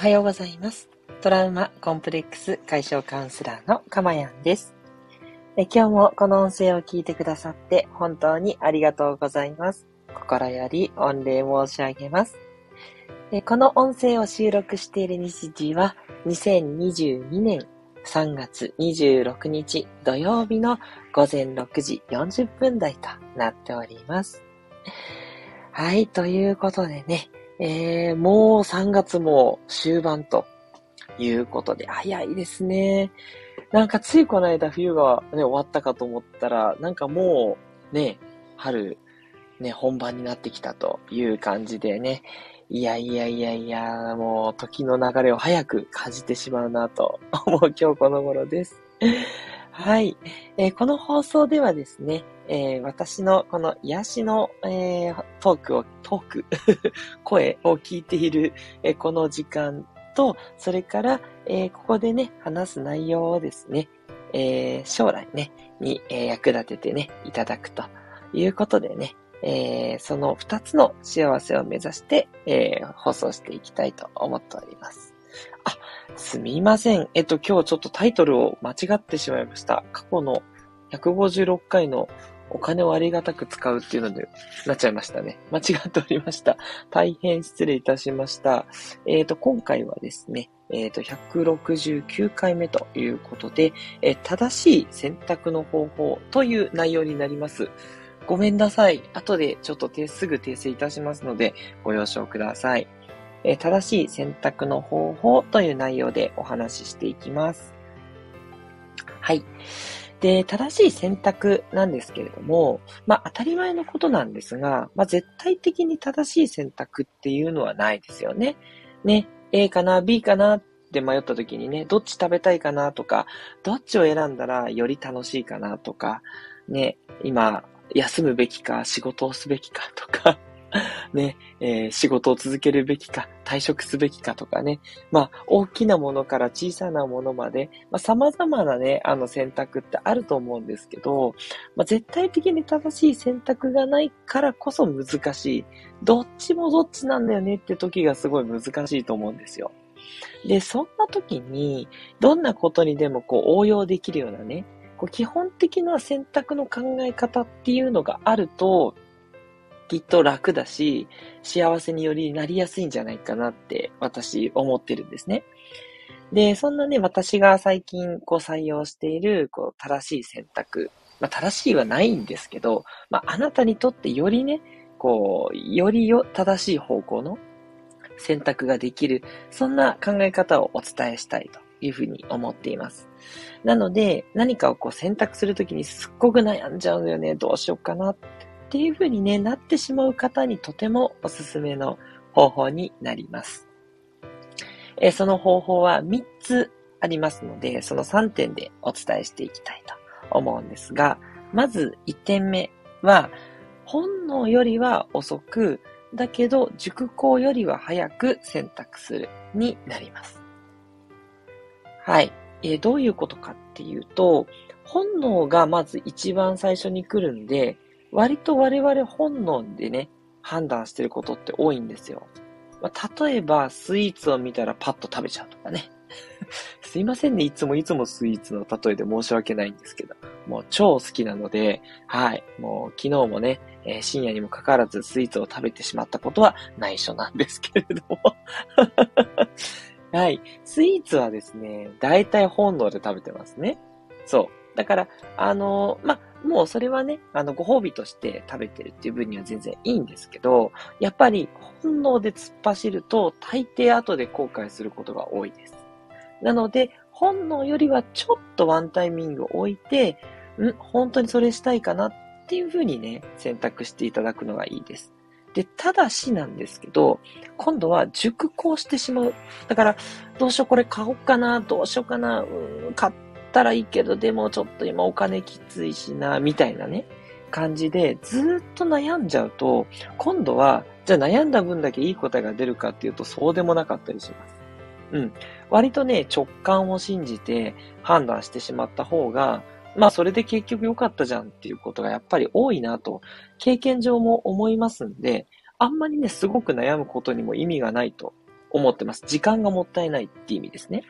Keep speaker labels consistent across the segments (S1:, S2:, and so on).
S1: はようございます。トラウマコンプレックス解消カウンセラーのかまやんですえ。今日もこの音声を聞いてくださって本当にありがとうございます。心より御礼申し上げます。えこの音声を収録している日時は2022年3月26日土曜日の午前6時40分台となっております。はい、ということでね、えー、もう3月も終盤ということで、早いですね。なんかついこの間冬がね、終わったかと思ったら、なんかもうね、春、ね、本番になってきたという感じでね、いやいやいやいや、もう時の流れを早く感じてしまうなと 思う今日この頃です。はい、えー、この放送ではですね、えー、私のこの癒しの、えー、トークを、トーク 声を聞いている、えこの時間と、それから、えここでね、話す内容をですね、え将来ね、に、え役立ててね、いただくということでね、えその二つの幸せを目指して、え放送していきたいと思っております。あ、すみません。えっと、今日ちょっとタイトルを間違ってしまいました。過去の156回のお金をありがたく使うっていうので、なっちゃいましたね。間違っておりました。大変失礼いたしました。えっ、ー、と、今回はですね、えっ、ー、と、169回目ということで、えー、正しい選択の方法という内容になります。ごめんなさい。後でちょっとすぐ訂正いたしますので、ご了承ください。え正しい選択の方法という内容でお話ししていきます。はい。で、正しい選択なんですけれども、まあ当たり前のことなんですが、まあ絶対的に正しい選択っていうのはないですよね。ね、A かな、B かなって迷った時にね、どっち食べたいかなとか、どっちを選んだらより楽しいかなとか、ね、今、休むべきか、仕事をすべきかとか、ね、えー、仕事を続けるべきか、退職すべきかとかね、まあ、大きなものから小さなものまで、まあ、様々なね、あの選択ってあると思うんですけど、まあ、絶対的に正しい選択がないからこそ難しい。どっちもどっちなんだよねって時がすごい難しいと思うんですよ。で、そんな時に、どんなことにでもこう応用できるようなね、こう基本的な選択の考え方っていうのがあると、きっと楽だし、幸せによりなりやすいんじゃないかなって私思ってるんですね。で、そんなね、私が最近こう採用しているこう正しい選択。まあ正しいはないんですけど、まああなたにとってよりね、こう、よりよ正しい方向の選択ができる、そんな考え方をお伝えしたいというふうに思っています。なので、何かをこう選択するときにすっごく悩んじゃうんだよね。どうしようかなっっていう風にね、なってしまう方にとてもおすすめの方法になります。えその方法は3つありますので、その3点でお伝えしていきたいと思うんですが、まず1点目は、本能よりは遅く、だけど熟考よりは早く選択するになります。はい。え、どういうことかっていうと、本能がまず一番最初に来るんで、割と我々本能でね、判断してることって多いんですよ。まあ、例えば、スイーツを見たらパッと食べちゃうとかね。すいませんね。いつもいつもスイーツの例えで申し訳ないんですけど。もう超好きなので、はい。もう昨日もね、えー、深夜にもかかわらずスイーツを食べてしまったことは内緒なんですけれども。はい。スイーツはですね、大体本能で食べてますね。そう。だから、あのー、まもうそれはね、あの、ご褒美として食べてるっていう分には全然いいんですけど、やっぱり本能で突っ走ると、大抵後で後悔することが多いです。なので、本能よりはちょっとワンタイミングを置いて、ん本当にそれしたいかなっていうふうにね、選択していただくのがいいです。で、ただしなんですけど、今度は熟考してしまう。だから、どうしようこれ買おうかな、どうしようかな、うん、買ってったらいいけど、でもちょっと今お金きついしな、みたいなね、感じでずっと悩んじゃうと、今度は、じゃあ悩んだ分だけいい答えが出るかっていうと、そうでもなかったりします。うん。割とね、直感を信じて判断してしまった方が、まあそれで結局良かったじゃんっていうことがやっぱり多いなと、経験上も思いますんで、あんまりね、すごく悩むことにも意味がないと思ってます。時間がもったいないっていう意味ですね。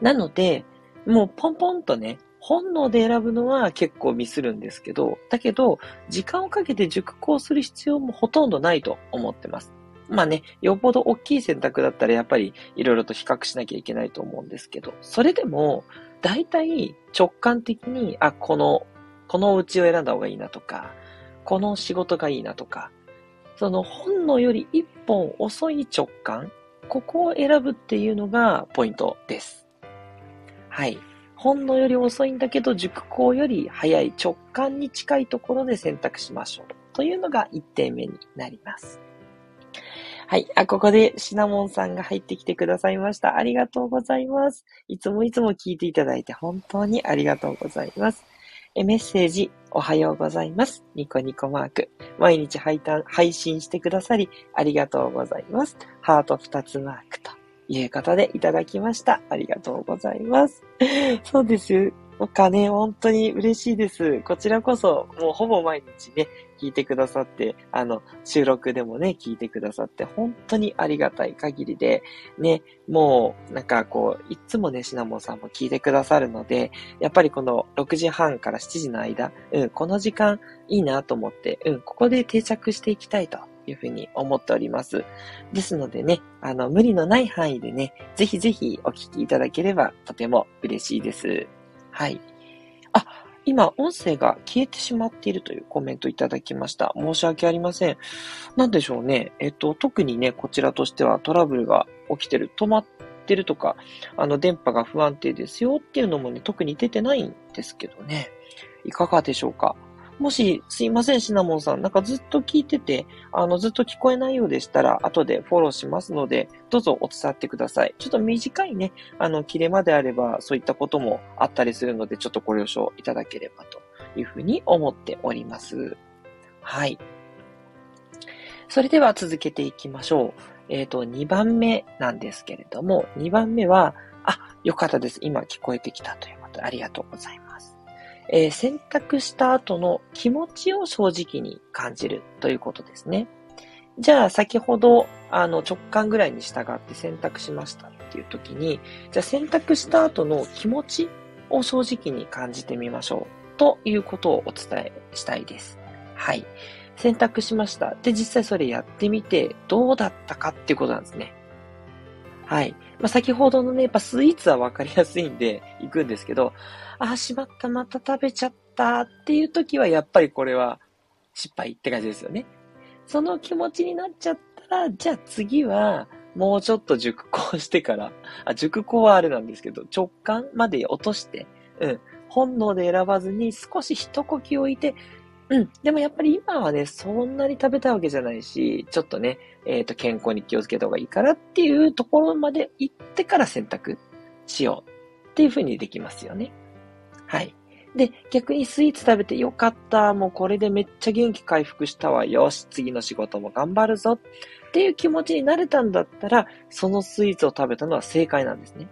S1: なので、もうポンポンとね、本能で選ぶのは結構ミスるんですけど、だけど、時間をかけて熟考する必要もほとんどないと思ってます。まあね、よっぽど大きい選択だったらやっぱりいろいろと比較しなきゃいけないと思うんですけど、それでも、大体直感的に、あ、この、このうちを選んだ方がいいなとか、この仕事がいいなとか、その本能より一本遅い直感、ここを選ぶっていうのがポイントです。はい。本能より遅いんだけど、熟考より早い直感に近いところで選択しましょう。というのが1点目になります。はい。あ、ここでシナモンさんが入ってきてくださいました。ありがとうございます。いつもいつも聞いていただいて本当にありがとうございます。えメッセージ、おはようございます。ニコニコマーク。毎日配配信してくださり、ありがとうございます。ハート2つマークということでいただきました。ありがとうございます。そうです。お金、本当に嬉しいです。こちらこそ、もうほぼ毎日ね、聞いてくださって、あの、収録でもね、聞いてくださって、本当にありがたい限りで、ね、もう、なんかこう、いつもね、シナモンさんも聞いてくださるので、やっぱりこの6時半から7時の間、うん、この時間いいなと思って、うん、ここで定着していきたいというふうに思っております。ですのでね、あの、無理のない範囲でね、ぜひぜひお聞きいただければとても嬉しいです。はい。あ、今、音声が消えてしまっているというコメントいただきました。申し訳ありません。なんでしょうね。えっと、特にね、こちらとしてはトラブルが起きてる、止まってるとか、あの、電波が不安定ですよっていうのもね、特に出てないんですけどね。いかがでしょうか？もし、すいません、シナモンさん。なんかずっと聞いてて、あの、ずっと聞こえないようでしたら、後でフォローしますので、どうぞお伝ってください。ちょっと短いね、あの、切れ間であれば、そういったこともあったりするので、ちょっとご了承いただければというふうに思っております。はい。それでは続けていきましょう。えっ、ー、と、2番目なんですけれども、2番目は、あ、よかったです。今聞こえてきたということで、ありがとうございます。えー、選択した後の気持ちを正直に感じるということですね。じゃあ先ほどあの直感ぐらいに従って選択しましたっていう時に、じゃあ選択した後の気持ちを正直に感じてみましょうということをお伝えしたいです。はい。選択しました。で、実際それやってみてどうだったかっていうことなんですね。はい。まあ、先ほどのね、やっぱスイーツはわかりやすいんで行くんですけど、あ、しまった、また食べちゃったっていう時は、やっぱりこれは失敗って感じですよね。その気持ちになっちゃったら、じゃあ次は、もうちょっと熟考してから、あ、熟考はあれなんですけど、直感まで落として、うん、本能で選ばずに少し一呼吸置いて、うん。でもやっぱり今はね、そんなに食べたいわけじゃないし、ちょっとね、えっ、ー、と、健康に気をつけた方がいいからっていうところまで行ってから選択しようっていうふうにできますよね。はい。で、逆にスイーツ食べてよかった。もうこれでめっちゃ元気回復したわ。よし、次の仕事も頑張るぞ。っていう気持ちになれたんだったら、そのスイーツを食べたのは正解なんですね。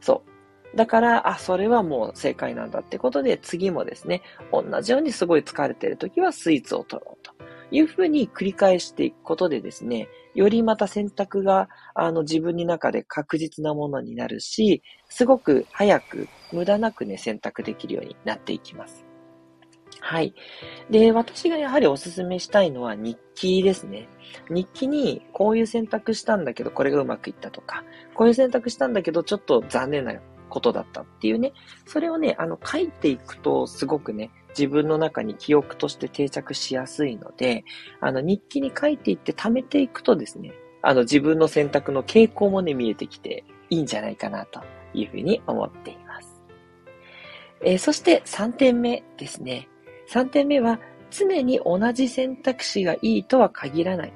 S1: そう。だから、あ、それはもう正解なんだってことで、次もですね、同じようにすごい疲れてる時はスイーツを取ろうというふうに繰り返していくことでですね、よりまた選択が、あの、自分の中で確実なものになるし、すごく早く無駄なくね、選択できるようになっていきます。はい。で、私がやはりお勧めしたいのは日記ですね。日記にこういう選択したんだけどこれがうまくいったとか、こういう選択したんだけどちょっと残念なことだったっていうね、それをね、あの書いていくとすごくね、自分の中に記憶として定着しやすいので、あの日記に書いていって貯めていくとですね、あの自分の選択の傾向もね、見えてきていいんじゃないかなというふうに思っています。えー、そして3点目ですね。3点目は常に同じ選択肢がいいとは限らない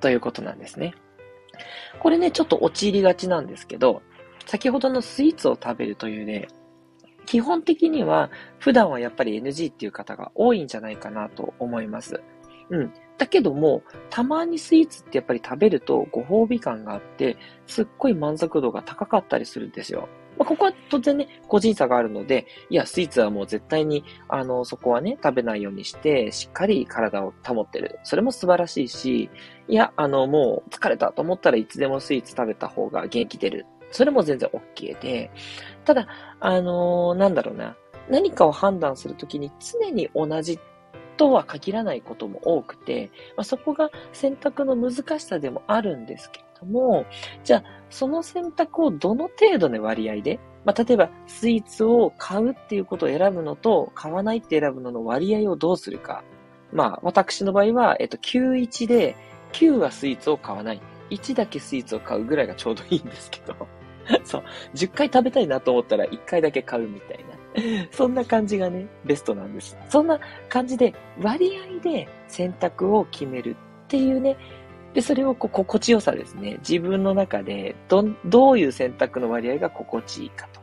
S1: ということなんですね。これね、ちょっと陥りがちなんですけど、先ほどのスイーツを食べるというね、基本的には普段はやっぱり NG っていう方が多いんじゃないかなと思います。うん。だけども、たまにスイーツってやっぱり食べるとご褒美感があって、すっごい満足度が高かったりするんですよ。まあ、ここは当然ね、個人差があるので、いや、スイーツはもう絶対に、あの、そこはね、食べないようにして、しっかり体を保ってる。それも素晴らしいし、いや、あの、もう疲れたと思ったらいつでもスイーツ食べた方が元気出る。それも全然 OK で、ただ、あのー、なんだろうな、何かを判断するときに常に同じとは限らないことも多くて、まあ、そこが選択の難しさでもあるんですけれども、じゃあ、その選択をどの程度の割合で、まあ、例えば、スイーツを買うっていうことを選ぶのと、買わないって選ぶのの割合をどうするか。まあ、私の場合は、えっと、91で、9はスイーツを買わない。1だけスイーツを買うぐらいがちょうどいいんですけど。そう。10回食べたいなと思ったら1回だけ買うみたいな。そんな感じがね、ベストなんです。そんな感じで、割合で選択を決めるっていうね、で、それをこう心地よさですね。自分の中でど、どういう選択の割合が心地いいかと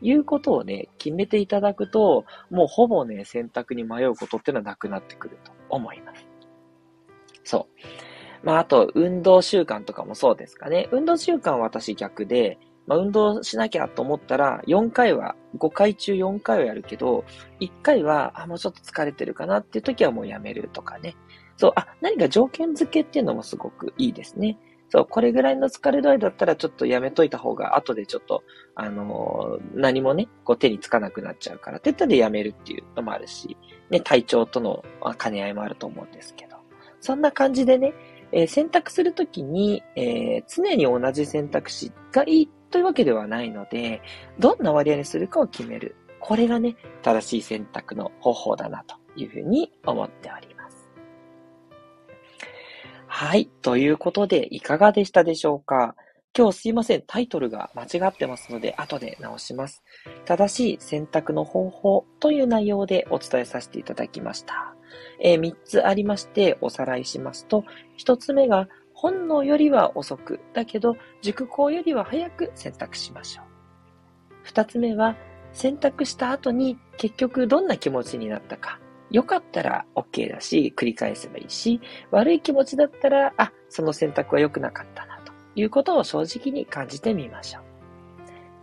S1: いうことをね、決めていただくと、もうほぼね、選択に迷うことっていうのはなくなってくると思います。そう。まあ、あと、運動習慣とかもそうですかね。運動習慣は私逆で、まあ、運動しなきゃと思ったら、4回は、5回中4回はやるけど、1回は、あ、もうちょっと疲れてるかなっていう時はもうやめるとかね。そう、あ、何か条件付けっていうのもすごくいいですね。そう、これぐらいの疲れ度合いだったらちょっとやめといた方が、後でちょっと、あのー、何もね、こう手につかなくなっちゃうから、って言ったらやめるっていうのもあるし、ね、体調との兼ね合いもあると思うんですけど。そんな感じでね、えー、選択するときに、えー、常に同じ選択肢がいいっというわけではないので、どんな割合にするかを決める。これがね、正しい選択の方法だなというふうに思っております。はい。ということで、いかがでしたでしょうか今日すいません。タイトルが間違ってますので、後で直します。正しい選択の方法という内容でお伝えさせていただきました。えー、3つありまして、おさらいしますと、1つ目が、本能よりは遅く、だけど熟考よりは早く選択しましょう。二つ目は、選択した後に結局どんな気持ちになったか。良かったら OK だし、繰り返せばいいし、悪い気持ちだったら、あ、その選択は良くなかったな、ということを正直に感じてみましょう。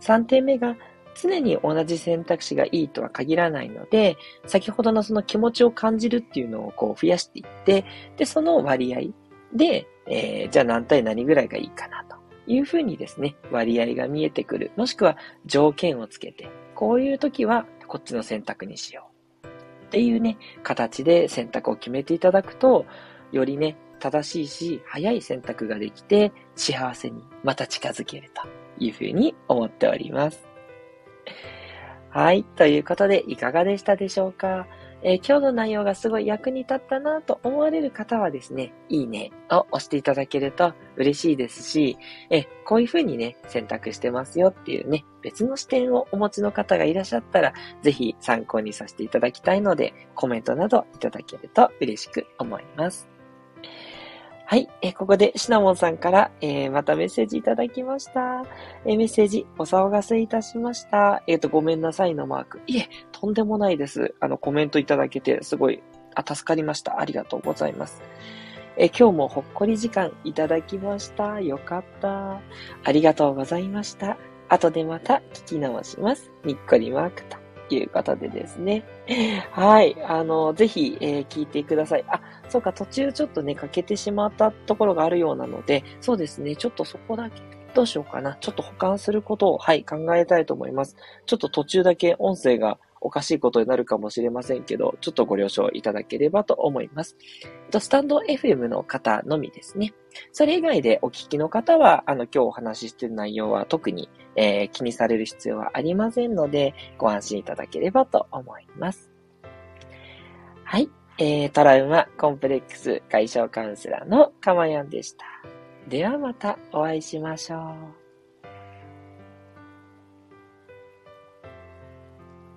S1: 三点目が、常に同じ選択肢がいいとは限らないので、先ほどのその気持ちを感じるっていうのをこう増やしていって、で、その割合で、えー、じゃあ何対何ぐらいがいいかなというふうにですね、割合が見えてくる。もしくは条件をつけて、こういう時はこっちの選択にしよう。っていうね、形で選択を決めていただくと、よりね、正しいし、早い選択ができて、幸せにまた近づけるというふうに思っております。はい。ということで、いかがでしたでしょうか？えー、今日の内容がすごい役に立ったなと思われる方はですね、いいねを押していただけると嬉しいですし、えこういうふうにね、選択してますよっていうね、別の視点をお持ちの方がいらっしゃったら、ぜひ参考にさせていただきたいので、コメントなどいただけると嬉しく思います。はい。えここでシナモンさんから、えー、またメッセージいただきました。えー、メッセージ、お騒がせいたしました。えっ、と、ごめんなさいのマーク。いえ、とんでもないです。あの、コメントいただけて、すごい、あ、助かりました。ありがとうございます。え今日もほっこり時間いただきました。よかった。ありがとうございました。後でまた聞き直します。にっこりマークと。いう方でですね。はい。あの、ぜひ、えー、聞いてください。あ、そうか、途中ちょっとね、欠けてしまったところがあるようなので、そうですね、ちょっとそこだけ、どうしようかな。ちょっと保管することを、はい、考えたいと思います。ちょっと途中だけ音声がおかしいことになるかもしれませんけど、ちょっとご了承いただければと思います。スタンド FM の方のみですね。それ以外でお聞きの方は、あの、今日お話ししている内容は特に、えー、気にされる必要はありませんので、ご安心いただければと思います。はい。えー、トラウマコンプレックス解消カウンセラーのかまやんでした。ではまたお会いしましょう。